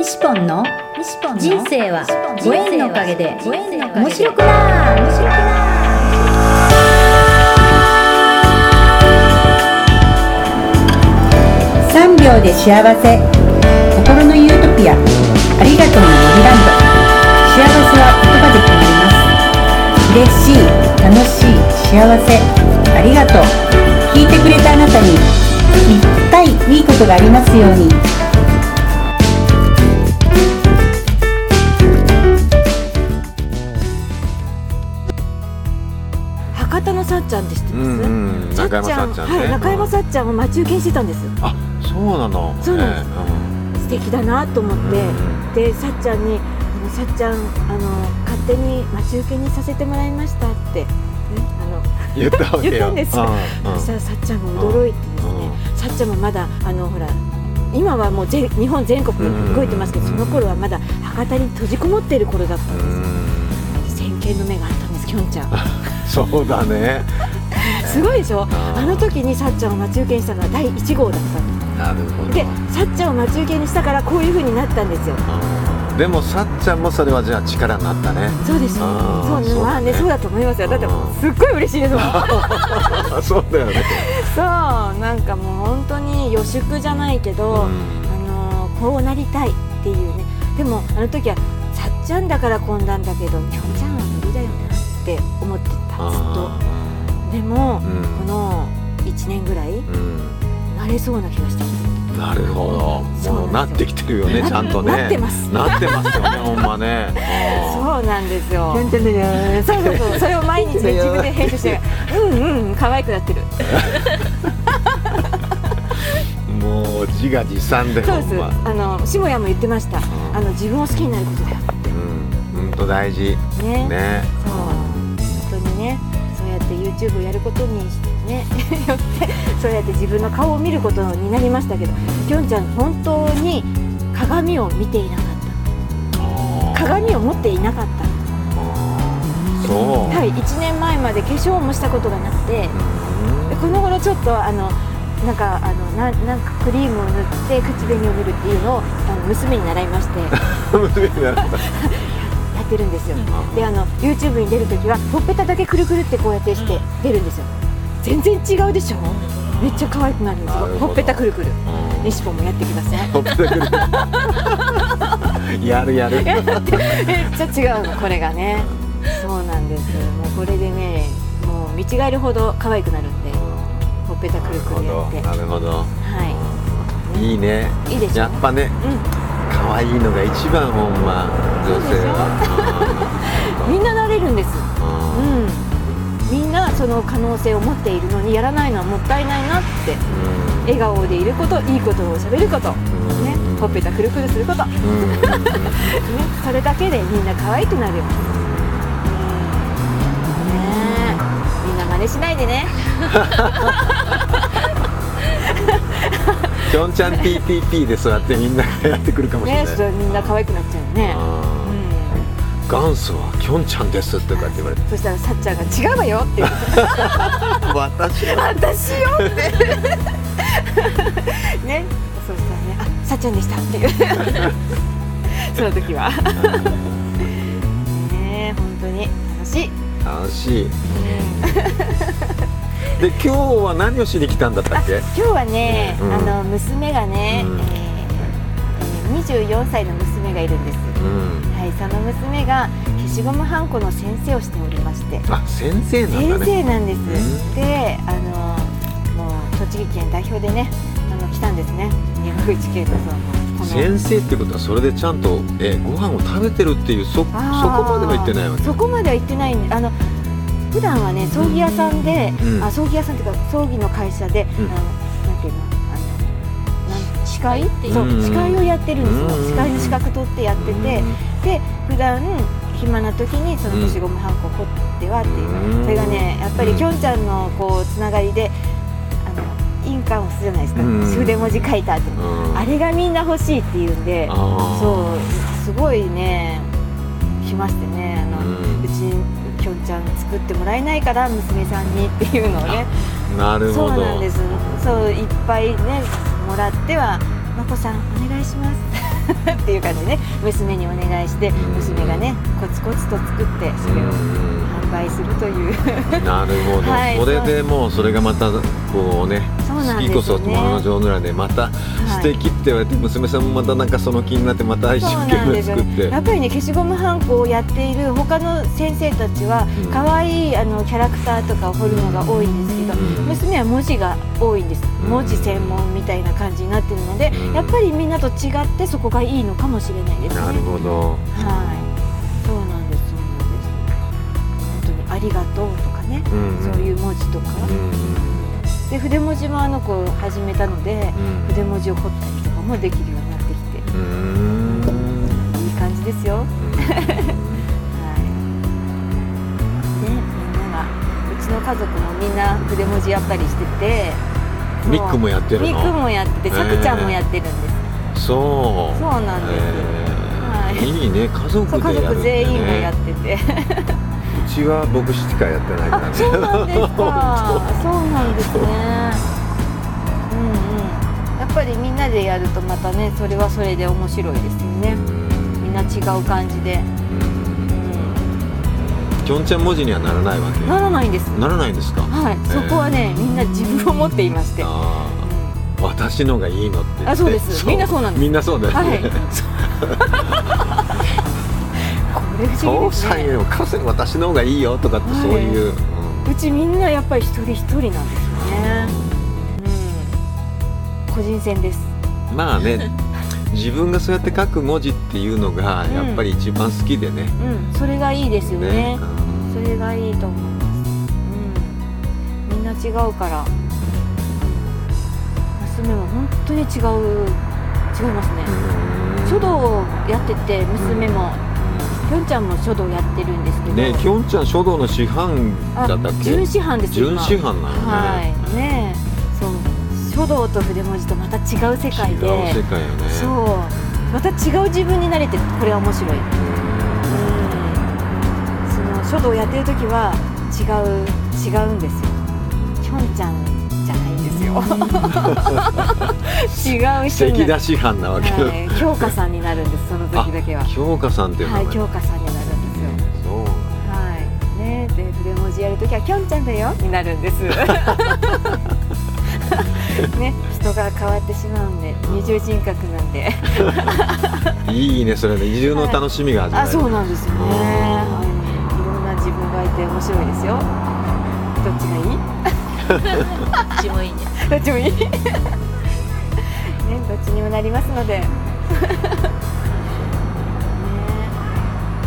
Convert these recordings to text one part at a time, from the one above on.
西ポンの人生はご縁のおかげで面白くな面白くな3秒で幸せ。心のユートピア。ありがとうの森ランド幸せは言葉で決まります。嬉しい楽しい幸せ。ありがとう。聞いてくれたあなたにいっぱいいいことがありますようにっちゃんって知ってます、うん。うん。中山さっちゃんね。はい、中山さっちゃんを待ち受けにしてたんです。よあそうなの。そうなんです。素敵だなと思って、うんでさっちゃんに「あのさっちゃんあの勝手に待ち受けにさせてもらいました」って、ね、あの言ったわけよ。言ったんです。ようんうん。そしたらさっちゃんが驚いてですね、さっちゃんもまだあのほら今はもう全日本全国に動いてますけど、うんその頃はまだ博多に閉じこもっている頃だったんうです。先見の目があったんですきょんちゃん そうだね。すごいでしょ？あの時にさっちゃんを待ち受けにしたのは第1号だったなるほど。でさっちゃんを待ち受けにしたからこういう風になったんですよ。うんでもさっちゃんもそれはじゃあ力になったね。そうですよ。あーそうね。まあねそうだと思いますよ。だってすっごい嬉しいですもん。あ そうだよね。そうなんかもう本当に予祝じゃないけど、うん。あのこうなりたいっていうね。でもあの時はさっちゃんだからこんなんだけどきょんちゃんは無理だよなって思ってたずっと。でも、うん。この1年ぐらいうん。なれそうな気がしてなるほど。もうなってきてるよねなちゃんとね。なってます。なってますよね ほんまね。そうなんですよ。そうそうそう。それを毎日ね自分で編集してうんうん可愛くなってる。う んもう自画自賛でそうです。ほんま。あの下谷も言ってました。ん。あの自分を好きになることだようん。本当大事。ね。ね YouTube をやることにしてね。よってそうやって自分の顔を見ることになりましたけどきょんちゃん本当に鏡を見ていなかった。鏡を持っていなかった。そう。はい1年前まで化粧もしたことがなくて。でこの頃ちょっとあのなんかあのななんかクリームを塗って口紅を塗るっていうのをあの娘に習いまして。う ん娘になった。や ってるんですよ。であの YouTube に出るときはほっぺただけくるくるってこうやってして出るんですよ。全然違うでしょ？めっちゃ可愛くなるんですよ。ほっぺたくるくる。うん。レシポもやってくださいほっぺたくるやるやる。めっちゃ違うのこれがね。そうなんですもうこれでねもう見違えるほど可愛くなるんでほっぺたくるくるやって。なるほどはい。いいね。いいでしょ？やっぱねう可愛いのが一番ほんま女性はその可能性を持っているのにやらないのはもったいないなって笑顔でいることいいことを喋ることねほっぺたくるくるすること。ねうん。それだけでみんな可愛くなるようん。ねえみんな真似しないでね。きょんちゃん TTP でそうやってみんながやってくるかもしれない。ねみんな可愛くなっちゃうね元祖はきょんちゃんですってこうやって言われてそしたらさっちゃんが違うわよって言う私は私よって。ね。そうしたらねあさっちゃんでしたって。いうその時は。ね。え本当に。楽しい、楽しい。で今日は何をしに来たんだったあっけ？今日はね、うん。あの娘がね、うん。えーえー24歳の娘がいるんです、うん。はい、その娘が消しゴムはんこの先生をしておりましてあ先生なんだ先ね生なんです、ん。であのもう栃木県代表でねあの来たんですね。山口県のそのこの。先生ってことはそれでちゃんとえご飯を食べてるっていうそそこまでは言ってないわけ。そこまでは行ってない。んであの普段はね葬儀屋さんで、うん。あ葬儀屋さんっていうか葬儀の会社で、うん。あのなんていうのあのなん司会そう、うん司会をやってるんですよ、うん。司会の資格取ってやってて、で普段暇な時にその消しゴムはんこを彫ってはっていう、うん。それがねやっぱりうん。きょんちゃんのこうつながりであの印鑑をするじゃないですか、うん。筆文字書いたって、うん。あれがみんな欲しいっていうんで、そうすごいね来ましてねあの、ううんちにきょんちゃん作ってもらえないから娘さんにっていうのをね。なるそほど。うなんです。そういっぱいねもらっては「まこさんお願いします」っていう感じでね娘にお願いして娘がねコツコツと作ってそれを販売するという。なるほど、はいそれでもうそれがまたこうね好きこそ友の上手らでまた素敵って言われて、娘さんもまたなんかその気になってまた一生懸命作って。やっぱりね消しゴムはんこをやっている他の先生たちはうん。可愛いあのキャラクターとかを彫るのが多いんですけど、うん。娘は文字が多いんです。うん。文字専門みたいな感じになってるので、うん。やっぱりみんなと違ってそこがいいのかもしれないですね。なるほど。はい、りがとうとかね、うんそういう文字とか、うんで筆文字もあの子始めたので、うん。筆文字を彫ったりとかもできるようになってきて、うん。いい感じですよ。はみんながうちの家族もみんな筆文字やっぱりしてて、ミックもやってるの？ミックもやってて、さくちゃんもやってるんです。そう。そうなんです。えー。はい。いいね。家族そう家でやるんだ族全員もねやってて。うちは僕しかやってないからあ、ねそうなんですか。そうなんですね。うんうん。やっぱりみんなでやるとまたね、それはそれで面白いですよね。みんな違う感じで。うきょんちゃん文字にはならないわけ。ん、ならないんです。ならないんですか？はい、そこはね、みんな自分を持っていまして。ああ私のがいいのって言って。あそうです。みんなそうなんです。みんなそうだよね、はい れ不思議そうですね。さえかせ私の方がいいよとかってそういう、うちみんなやっぱり一人一人なんですよね。うん。個人戦です。まあね自分がそうやって書く文字っていうのがやっぱり一番好きでね、うん、それがいいですよね。うんそれがいいと思います。うん。みんな違うから。娘も本当に違う。違いますね。書道をやってて、娘も。ぴょんちゃんも書道やってるんですけど。ねきょんちゃん書道の師範あだったっけ？準師範です準今師範なのね、はい。ねえ。そう。書道と筆文字とまた違う世界で。違う世界よねそう。また違う自分になれて、これは面白い。うんその書道やってる時は違う違うんですよ。きょんちゃんですよ。違う人にな師範なわけよ、はい、京香さんになるんです。その時だけは。京香さんっていうのはい、が京香さんになるんですよ。そうはい。ね、で筆文字やるときはきょんちゃんだよになるんです。ね、人が変わってしまうんで、二重人格なんで。いいねそれね移住の楽しみがあ、る、そうなんですよね。うんはいいろんな自分がいて面白いですよ。どっちがいい？どっちもいいね。どっちもいい。ね、どっちにもなりますので。ね、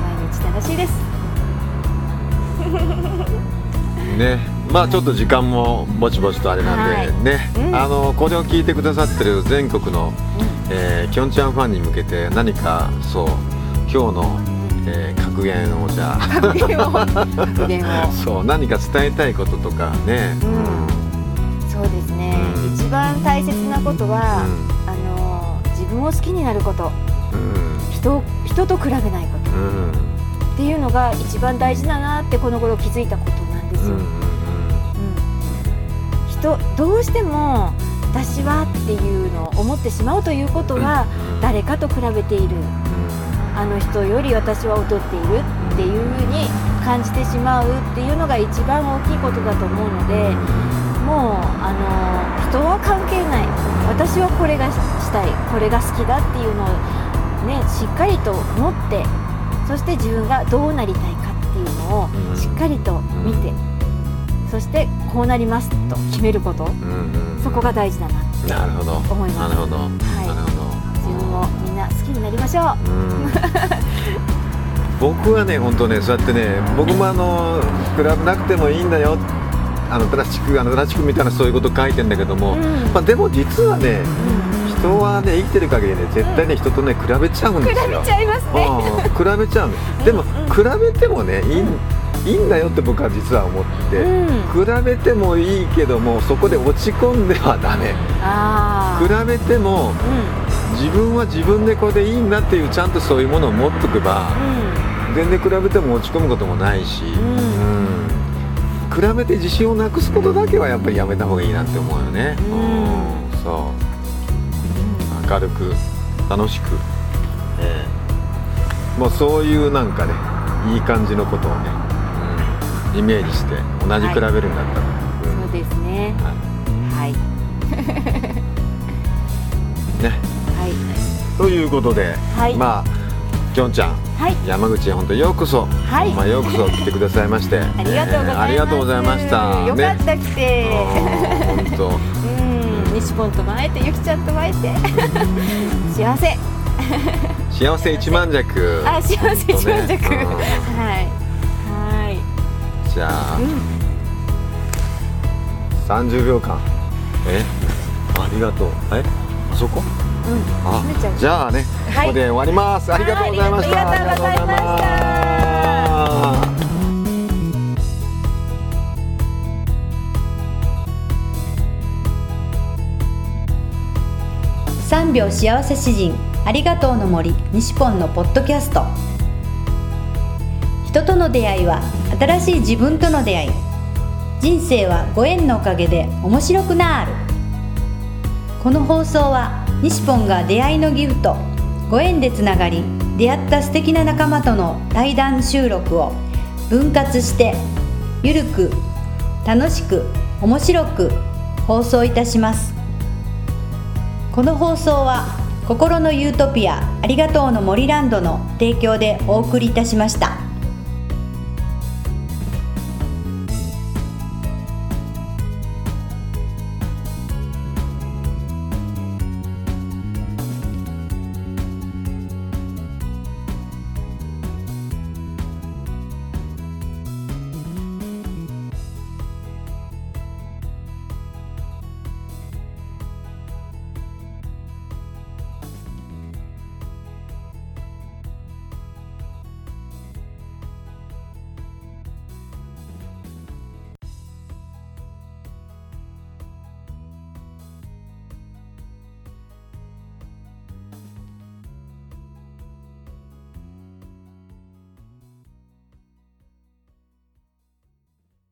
毎日楽しいです。ねまあちょっと時間もぼちぼちとあれなんで、はいね、うんあのこれを聞いてくださってる全国の、えー、きょんちゃんファンに向けて何かそう今日の、えー格言をじゃあ格言を格言を。そう何か伝えたいこととかね、うん。そうですね、うん。一番大切なことは、うあの自分を好きになること。ん。人を人と比べないこと。うん。うんっていうのが一番大事だなってこの頃気づいたことなんですよ、うんうん人どうしても私はっていうのを思ってしまうということは、うん。誰かと比べているあの人より私は劣っているっていうふうに感じてしまうっていうのが一番大きいことだと思うので、もうあの人は関係ない。私はこれがしたい。これが好きだっていうのをねしっかりと持ってそして自分がどうなりたいかっていうのをうん。しっかりと見て、そしてこうなりますと決めること。うんうんそこが大事だななるほど。思います。なるほど、なるほ自分をみんな好きになりましょう。ど、うん。僕はね本当ねそうやってね僕もあの比べなくてもいいんだよ。あのプラスチックあのプラスチックみたいなそういうこと書いてんだけども、うん。まあ、でも実はねうん。人はね生きてる限りね絶対ね人とね比べちゃうんですよ。比べちゃいますね。うん。比べちゃうのでも比べてもねいいん。いいんだよって僕は実は思って。て、うん。比べてもいいけどもそこで落ち込んではダメ。あ比べてもあ。自分は自分でこれでいいんだっていうちゃんとそういうものを持っとけばうん。うん。全然比べても落ち込むこともないし、ん。うん。比べて自信をなくすことだけはやっぱりやめた方がいいなって思うよね、うん。うん。そう。明るく楽しく。ええ。もうそういうなんかねいい感じのことをね、うん。イメージして同じ比べるんだったら、うんそうですね。ははい。いね。はいということで、はい。まあきょんちゃんはい。山口へ本当ようこそ、はい。まあ、ようこそ来てくださいまして。ありがとうございました。よかった来て、本当。うん。西ポンとも会えてゆきちゃんとも会えて。幸せ。幸せ一万弱あ幸せ一万弱、ねはい。はい。うん。じゃあ、うん30秒間え？ありがとう。え？あそこ？うんあじゃあね、はい。ここで終わります。ありがとうございましたはい。ありがとうございました。ありがとうございました。3秒幸せ詩人ありがとうの森西ポンのポッドキャスト。人との出会いは新しい自分との出会い。人生はご縁のおかげで面白くなる。この放送は西ポンが出会いのギフト。ご縁でつながり出会った素敵な仲間との対談収録を。分割してゆるく楽しく面白く放送いたします。この放送は心のユートピアありがとうの森ランドの提供でお送りいたしました。